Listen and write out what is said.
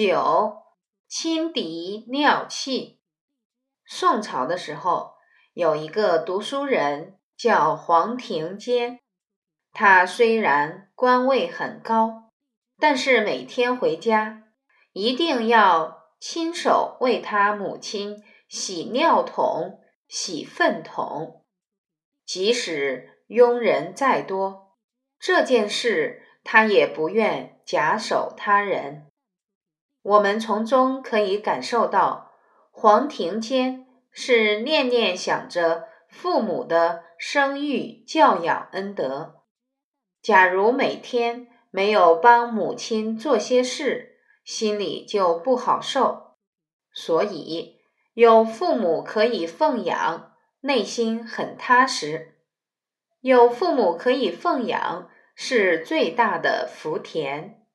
九，轻敌尿气。宋朝的时候，有一个读书人叫黄庭坚，他虽然官位很高，但是每天回家一定要亲手为他母亲洗尿桶、洗粪桶，即使佣人再多，这件事他也不愿假手他人。我们从中可以感受到，黄庭坚是念念想着父母的生育教养恩德。假如每天没有帮母亲做些事，心里就不好受。所以有父母可以奉养，内心很踏实。有父母可以奉养，是最大的福田。